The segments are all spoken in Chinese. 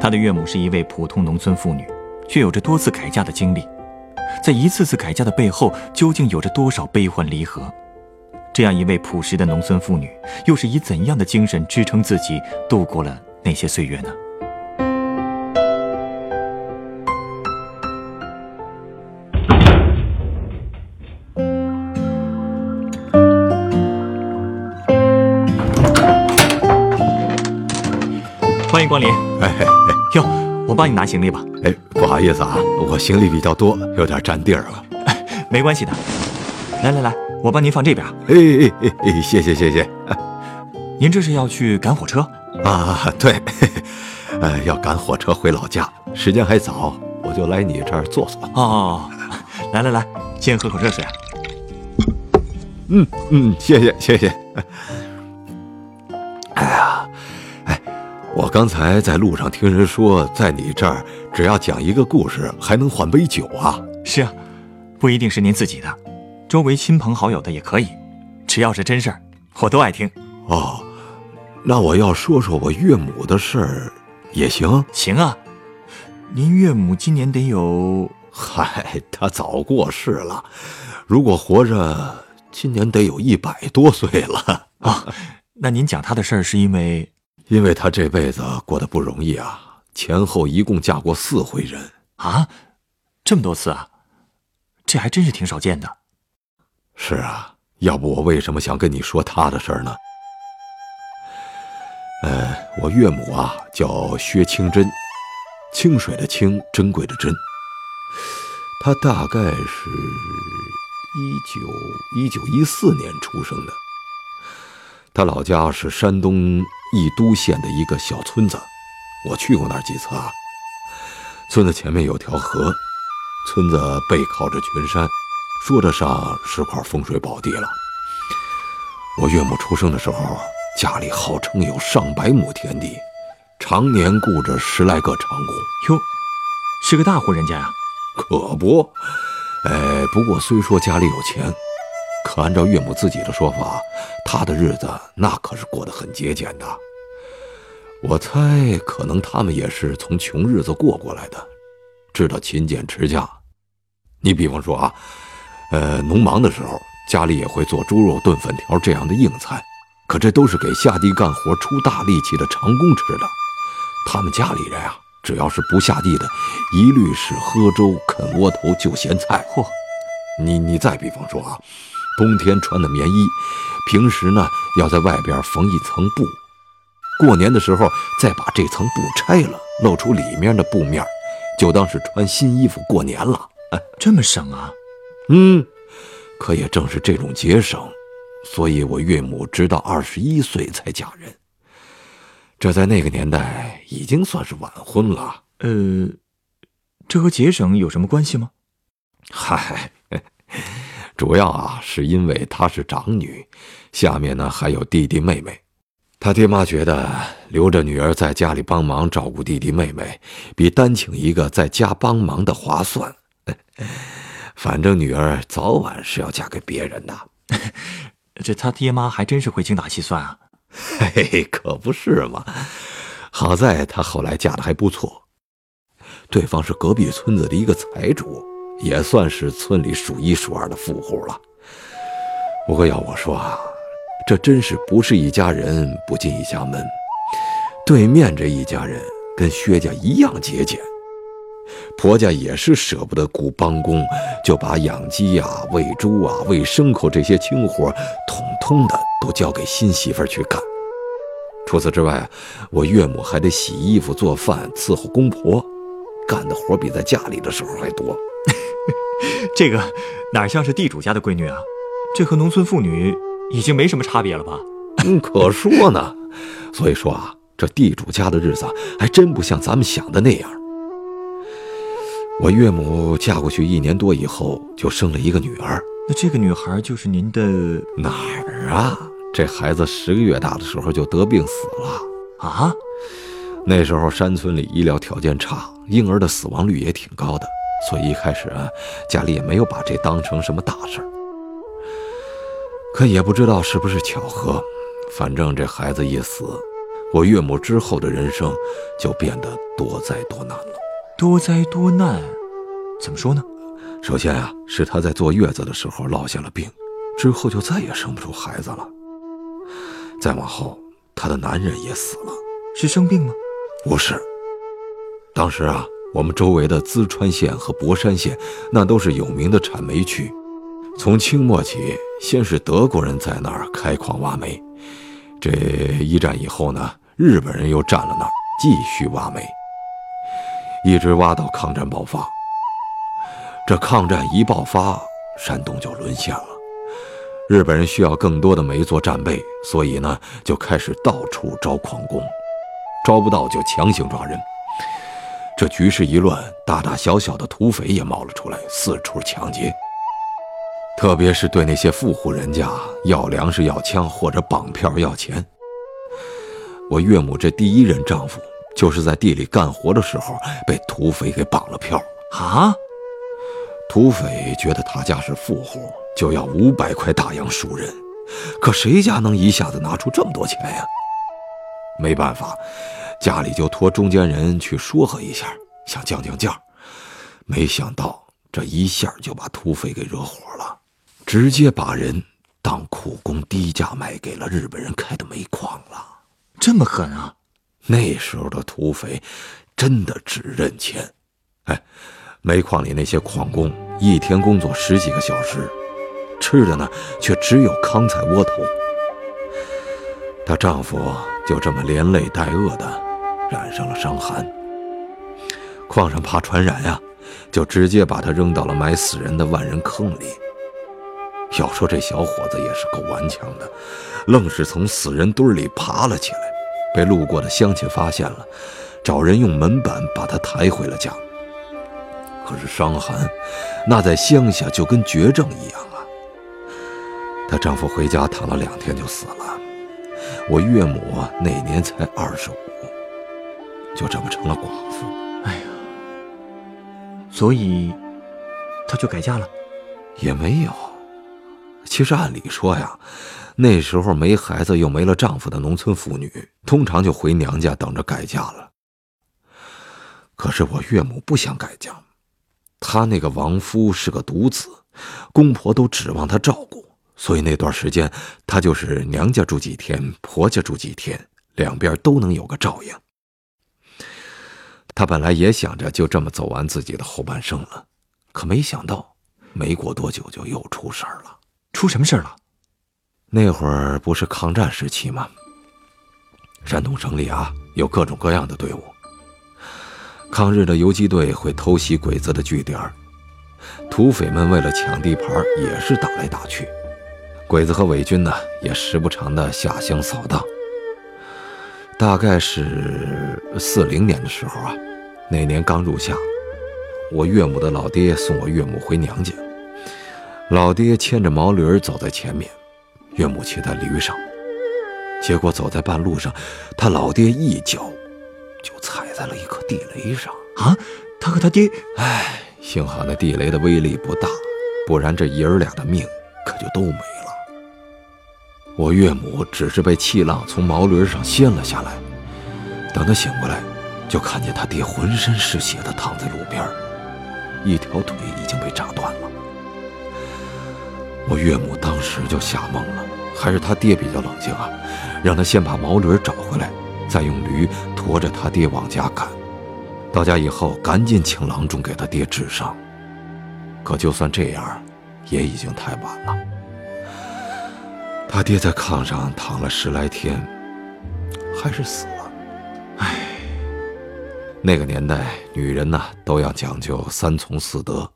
他的岳母是一位普通农村妇女，却有着多次改嫁的经历。在一次次改嫁的背后，究竟有着多少悲欢离合？这样一位朴实的农村妇女，又是以怎样的精神支撑自己度过了那些岁月呢？欢迎光临。哎，帮你拿行李吧。哎，不好意思啊，我行李比较多，有点占地儿了。没关系的。来来来，我帮您放这边。哎哎哎哎，谢谢谢谢。您这是要去赶火车？啊，对，呃，要赶火车回老家，时间还早，我就来你这儿坐坐。哦，来来来，先喝口热水啊。嗯嗯，谢谢谢谢。我刚才在路上听人说，在你这儿只要讲一个故事，还能换杯酒啊。是啊，不一定是您自己的，周围亲朋好友的也可以，只要是真事儿，我都爱听。哦，那我要说说我岳母的事儿也行。行啊，您岳母今年得有……嗨，她早过世了，如果活着，今年得有一百多岁了。啊，那您讲她的事儿是因为……因为她这辈子过得不容易啊，前后一共嫁过四回人啊，这么多次啊，这还真是挺少见的。是啊，要不我为什么想跟你说她的事儿呢？呃，我岳母啊叫薛清珍，清水的清，珍贵的珍。她大概是一九一九一四年出生的。她老家是山东义都县的一个小村子，我去过那儿几次啊。村子前面有条河，村子背靠着群山，说得上是块风水宝地了。我岳母出生的时候，家里号称有上百亩田地，常年雇着十来个长工。哟，是个大户人家呀。可不，哎，不过虽说家里有钱，可按照岳母自己的说法，她的日子那可是过得很节俭的。我猜，可能他们也是从穷日子过过来的，知道勤俭持家。你比方说啊，呃，农忙的时候，家里也会做猪肉炖粉条这样的硬菜，可这都是给下地干活出大力气的长工吃的。他们家里人啊，只要是不下地的，一律是喝粥、啃窝头、就咸菜。嚯，你你再比方说啊，冬天穿的棉衣，平时呢要在外边缝一层布。过年的时候，再把这层布拆了，露出里面的布面，就当是穿新衣服过年了。这么省啊？嗯，可也正是这种节省，所以我岳母直到二十一岁才嫁人。这在那个年代已经算是晚婚了。呃，这和节省有什么关系吗？嗨，主要啊是因为她是长女，下面呢还有弟弟妹妹。他爹妈觉得留着女儿在家里帮忙照顾弟弟妹妹，比单请一个在家帮忙的划算。反正女儿早晚是要嫁给别人的。这他爹妈还真是会精打细算啊！嘿 嘿，可不是嘛。好在她后来嫁的还不错，对方是隔壁村子的一个财主，也算是村里数一数二的富户了。不过要我说啊。这真是不是一家人不进一家门。对面这一家人跟薛家一样节俭，婆家也是舍不得雇帮工，就把养鸡呀、喂猪啊、喂牲口这些轻活，统统的都交给新媳妇去干。除此之外，我岳母还得洗衣服、做饭、伺候公婆，干的活比在家里的时候还多。这个哪像是地主家的闺女啊？这和农村妇女。已经没什么差别了吧？嗯，可说呢。所以说啊，这地主家的日子还真不像咱们想的那样。我岳母嫁过去一年多以后，就生了一个女儿。那这个女孩就是您的哪儿啊？这孩子十个月大的时候就得病死了啊！那时候山村里医疗条件差，婴儿的死亡率也挺高的，所以一开始啊，家里也没有把这当成什么大事儿。可也不知道是不是巧合，反正这孩子一死，我岳母之后的人生就变得多灾多难了。多灾多难，怎么说呢？首先啊，是她在坐月子的时候落下了病，之后就再也生不出孩子了。再往后，她的男人也死了，是生病吗？不是。当时啊，我们周围的淄川县和博山县，那都是有名的产煤区。从清末起，先是德国人在那儿开矿挖煤，这一战以后呢，日本人又占了那儿，继续挖煤。一直挖到抗战爆发，这抗战一爆发，山东就沦陷了。日本人需要更多的煤做战备，所以呢，就开始到处招矿工，招不到就强行抓人。这局势一乱，大大小小的土匪也冒了出来，四处抢劫。特别是对那些富户人家，要粮食、要枪或者绑票要钱。我岳母这第一任丈夫。就是在地里干活的时候被土匪给绑了票啊！土匪觉得他家是富户，就要五百块大洋赎人。可谁家能一下子拿出这么多钱呀？没办法，家里就托中间人去说和一下，想降降价。没想到这一下就把土匪给惹火了，直接把人当苦工低价卖给了日本人开的煤矿了。这么狠啊！那时候的土匪，真的只认钱。哎，煤矿里那些矿工一天工作十几个小时，吃的呢却只有糠菜窝头。她丈夫就这么连累带饿的，染上了伤寒。矿上怕传染呀，就直接把他扔到了埋死人的万人坑里。要说这小伙子也是够顽强的，愣是从死人堆里爬了起来。被路过的乡亲发现了，找人用门板把他抬回了家。可是伤寒，那在乡下就跟绝症一样啊。她丈夫回家躺了两天就死了。我岳母那年才二十五，就这么成了寡妇。哎呀，所以，她就改嫁了？也没有。其实按理说呀。那时候没孩子又没了丈夫的农村妇女，通常就回娘家等着改嫁了。可是我岳母不想改嫁，她那个亡夫是个独子，公婆都指望她照顾，所以那段时间她就是娘家住几天，婆家住几天，两边都能有个照应。她本来也想着就这么走完自己的后半生了，可没想到没过多久就又出事儿了。出什么事儿了？那会儿不是抗战时期吗？山东省里啊有各种各样的队伍，抗日的游击队会偷袭鬼子的据点，土匪们为了抢地盘也是打来打去，鬼子和伪军呢也时不常的下乡扫荡。大概是四零年的时候啊，那年刚入夏，我岳母的老爹送我岳母回娘家，老爹牵着毛驴走在前面。岳母骑在驴上，结果走在半路上，他老爹一脚就踩在了一颗地雷上啊！他和他爹，哎，幸好那地雷的威力不大，不然这爷儿俩的命可就都没了。我岳母只是被气浪从毛驴上掀了下来，等他醒过来，就看见他爹浑身是血的躺在路边，一条腿已经被炸断了。我岳母当时就吓懵了，还是他爹比较冷静啊，让他先把毛驴找回来，再用驴驮着他爹往家赶。到家以后，赶紧请郎中给他爹治伤。可就算这样，也已经太晚了。他爹在炕上躺了十来天，还是死了。唉，那个年代，女人呐都要讲究三从四德。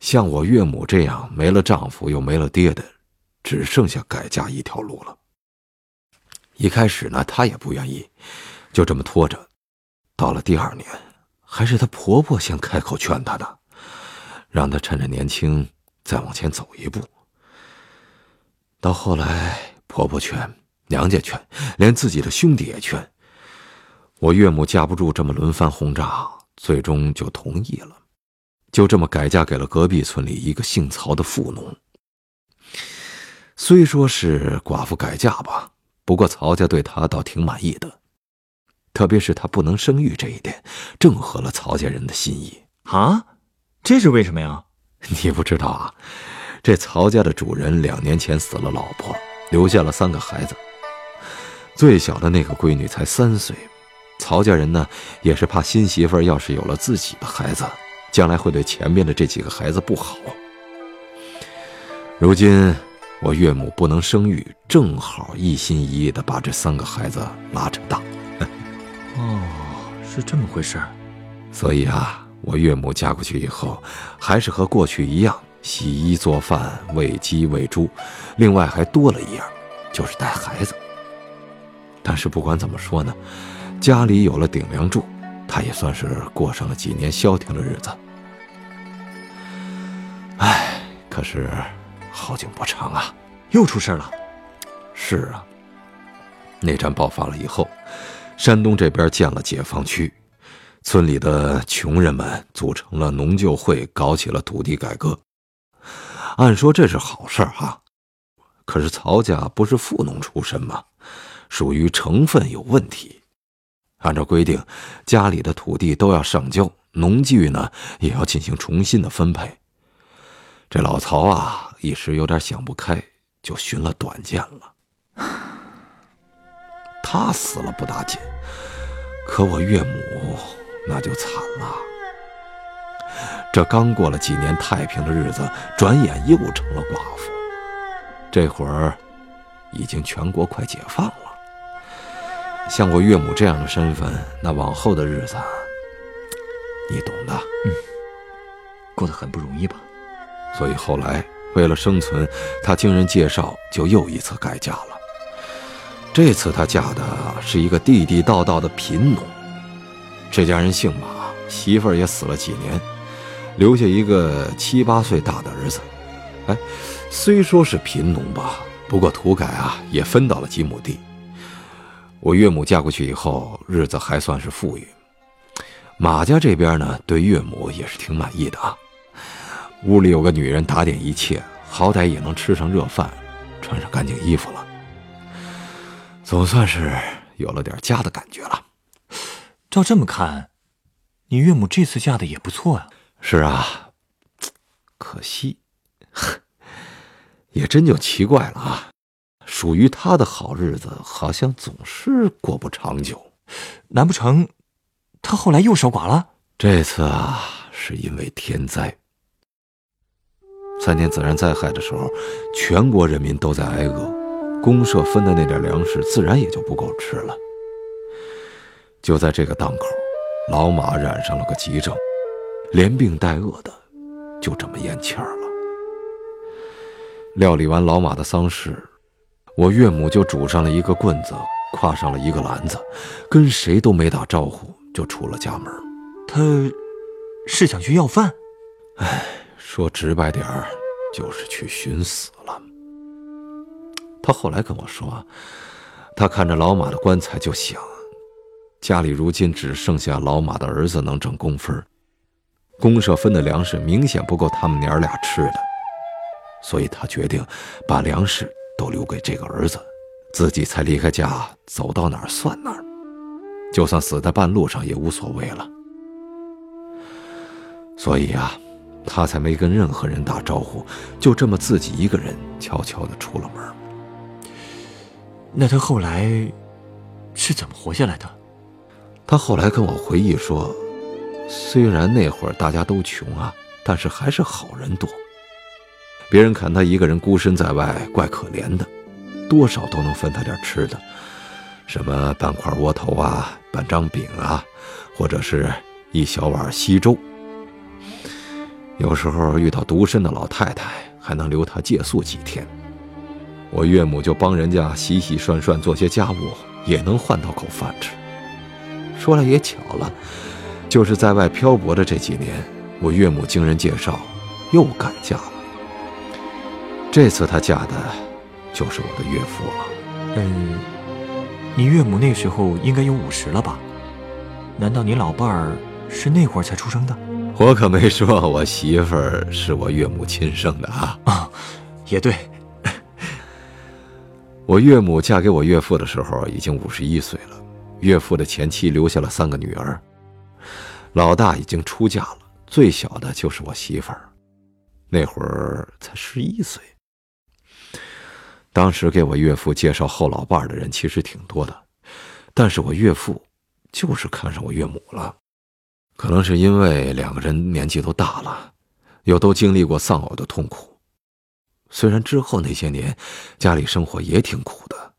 像我岳母这样没了丈夫又没了爹的，只剩下改嫁一条路了。一开始呢，她也不愿意，就这么拖着，到了第二年，还是她婆婆先开口劝她的，让她趁着年轻再往前走一步。到后来，婆婆劝，娘家劝，连自己的兄弟也劝，我岳母架不住这么轮番轰炸，最终就同意了，就这么改嫁给了隔壁村里一个姓曹的富农。虽说是寡妇改嫁吧，不过曹家对她倒挺满意的，特别是她不能生育这一点，正合了曹家人的心意啊。这是为什么呀？你不知道啊？这曹家的主人两年前死了老婆，留下了三个孩子，最小的那个闺女才三岁。曹家人呢，也是怕新媳妇要是有了自己的孩子，将来会对前面的这几个孩子不好。如今。我岳母不能生育，正好一心一意的把这三个孩子拉扯大。哦，是这么回事。所以啊，我岳母嫁过去以后，还是和过去一样，洗衣做饭、喂鸡喂猪，另外还多了一样，就是带孩子。但是不管怎么说呢，家里有了顶梁柱，他也算是过上了几年消停的日子。唉，可是。好景不长啊，又出事了。是啊，内战爆发了以后，山东这边建了解放区，村里的穷人们组成了农救会，搞起了土地改革。按说这是好事儿哈，可是曹家不是富农出身吗？属于成分有问题。按照规定，家里的土地都要上交，农具呢也要进行重新的分配。这老曹啊。一时有点想不开，就寻了短见了。他死了不打紧，可我岳母那就惨了。这刚过了几年太平的日子，转眼又成了寡妇。这会儿已经全国快解放了，像我岳母这样的身份，那往后的日子，你懂的。嗯，过得很不容易吧？所以后来。为了生存，她经人介绍，就又一次改嫁了。这次她嫁的是一个地地道道的贫农。这家人姓马，媳妇儿也死了几年，留下一个七八岁大的儿子。哎，虽说是贫农吧，不过土改啊，也分到了几亩地。我岳母嫁过去以后，日子还算是富裕。马家这边呢，对岳母也是挺满意的啊。屋里有个女人打点一切，好歹也能吃上热饭，穿上干净衣服了，总算是有了点家的感觉了。照这么看，你岳母这次嫁的也不错呀。是啊，可惜，也真就奇怪了啊！属于他的好日子，好像总是过不长久。难不成他后来又守寡了？这次啊，是因为天灾。三年自然灾害的时候，全国人民都在挨饿，公社分的那点粮食自然也就不够吃了。就在这个档口，老马染上了个急症，连病带饿的，就这么咽气儿了。料理完老马的丧事，我岳母就拄上了一个棍子，挎上了一个篮子，跟谁都没打招呼就出了家门。他，是想去要饭？唉。说直白点儿，就是去寻死了。他后来跟我说，他看着老马的棺材就想，家里如今只剩下老马的儿子能挣工分，公社分的粮食明显不够他们娘俩吃的，所以他决定把粮食都留给这个儿子，自己才离开家，走到哪儿算哪儿，就算死在半路上也无所谓了。所以啊。他才没跟任何人打招呼，就这么自己一个人悄悄的出了门。那他后来是怎么活下来的？他后来跟我回忆说，虽然那会儿大家都穷啊，但是还是好人多。别人看他一个人孤身在外，怪可怜的，多少都能分他点吃的，什么半块窝头啊，半张饼啊，或者是一小碗稀粥。有时候遇到独身的老太太，还能留她借宿几天。我岳母就帮人家洗洗涮涮，做些家务，也能换到口饭吃。说来也巧了，就是在外漂泊的这几年，我岳母经人介绍，又改嫁了。这次她嫁的，就是我的岳父了。嗯，你岳母那时候应该有五十了吧？难道你老伴儿是那会儿才出生的？我可没说我媳妇儿是我岳母亲生的啊！啊，也对。我岳母嫁给我岳父的时候已经五十一岁了，岳父的前妻留下了三个女儿，老大已经出嫁了，最小的就是我媳妇儿，那会儿才十一岁。当时给我岳父介绍后老伴儿的人其实挺多的，但是我岳父就是看上我岳母了，可能是因为两个人年纪都大了，又都经历过丧偶的痛苦。虽然之后那些年，家里生活也挺苦的，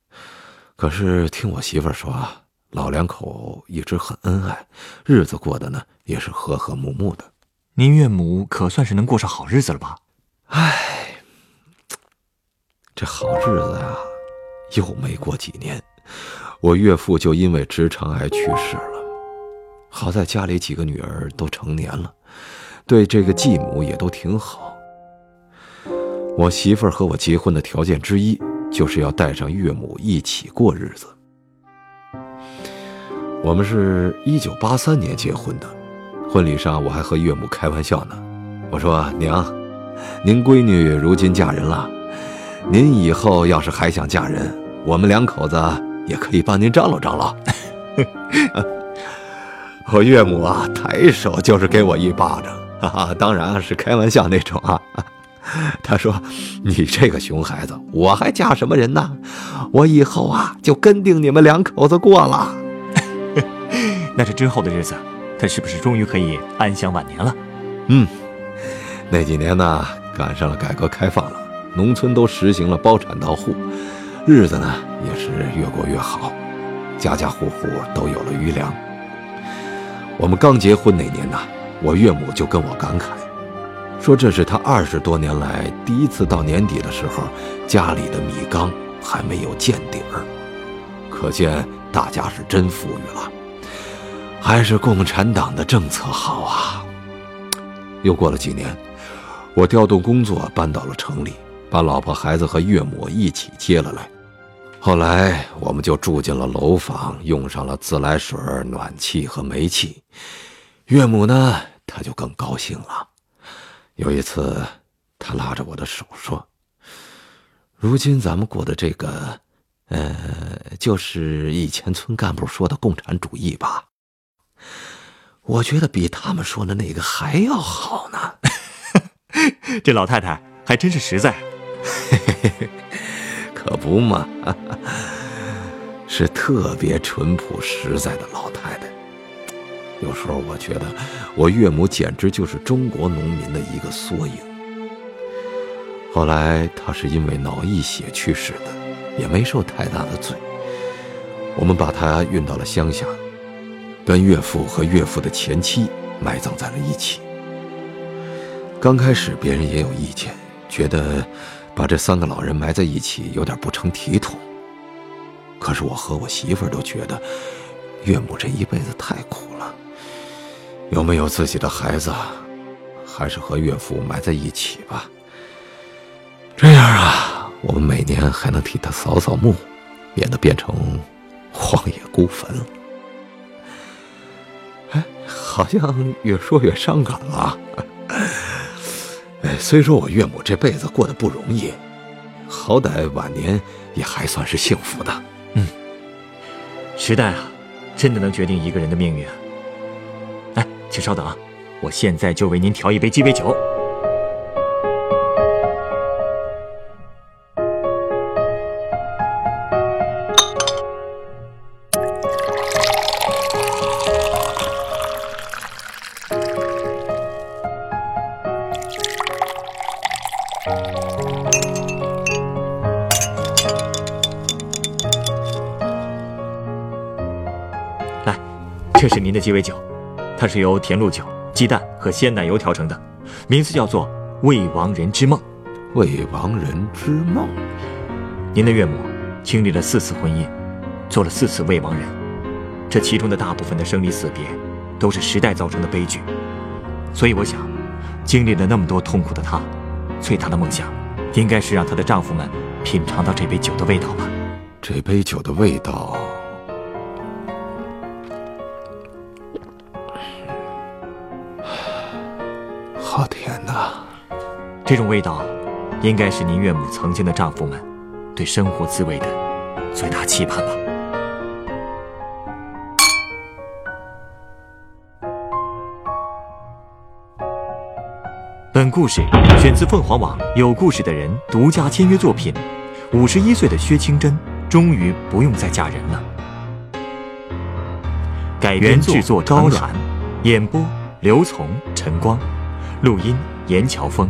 可是听我媳妇儿说，老两口一直很恩爱，日子过得呢也是和和睦睦的。您岳母可算是能过上好日子了吧？唉，这好日子啊，又没过几年，我岳父就因为直肠癌去世了。好在家里几个女儿都成年了，对这个继母也都挺好。我媳妇儿和我结婚的条件之一，就是要带上岳母一起过日子。我们是一九八三年结婚的，婚礼上我还和岳母开玩笑呢。我说：“娘，您闺女如今嫁人了，您以后要是还想嫁人，我们两口子也可以帮您张罗张罗。”我岳母啊，抬手就是给我一巴掌，哈哈，当然是开玩笑那种啊。他说：“你这个熊孩子，我还嫁什么人呢？我以后啊，就跟定你们两口子过了。那这之后的日子，他是不是终于可以安享晚年了？嗯，那几年呢，赶上了改革开放了，农村都实行了包产到户，日子呢也是越过越好，家家户户都有了余粮。我们刚结婚那年呢，我岳母就跟我感慨。”说这是他二十多年来第一次到年底的时候，家里的米缸还没有见底儿，可见大家是真富裕了。还是共产党的政策好啊！又过了几年，我调动工作搬到了城里，把老婆孩子和岳母一起接了来。后来我们就住进了楼房，用上了自来水、暖气和煤气。岳母呢，她就更高兴了。有一次，她拉着我的手说：“如今咱们过的这个，呃，就是以前村干部说的共产主义吧？我觉得比他们说的那个还要好呢。这老太太还真是实在，可不嘛，是特别淳朴实在的老太太。”有时候我觉得，我岳母简直就是中国农民的一个缩影。后来她是因为脑溢血去世的，也没受太大的罪。我们把她运到了乡下，跟岳父和岳父的前妻埋葬在了一起。刚开始别人也有意见，觉得把这三个老人埋在一起有点不成体统。可是我和我媳妇都觉得，岳母这一辈子太苦了。有没有自己的孩子，还是和岳父埋在一起吧。这样啊，我们每年还能替他扫扫墓，免得变成荒野孤坟。好像越说越伤感了。哎，虽说我岳母这辈子过得不容易，好歹晚年也还算是幸福的。嗯，时代啊，真的能决定一个人的命运。哎请稍等啊，我现在就为您调一杯鸡尾酒。鸡尾酒。它是由甜露酒、鸡蛋和鲜奶油调成的，名字叫做“未亡人之梦”。未亡人之梦。您的岳母经历了四次婚姻，做了四次未亡人，这其中的大部分的生离死别，都是时代造成的悲剧。所以我想，经历了那么多痛苦的她，最大的梦想，应该是让她的丈夫们品尝到这杯酒的味道吧。这杯酒的味道，这种味道，应该是您岳母曾经的丈夫们对生活滋味的最大期盼吧。本故事选自凤凰网《有故事的人》独家签约作品。五十一岁的薛清真终于不用再嫁人了。改编制作高寒，演播刘从、陈光，录音严乔峰。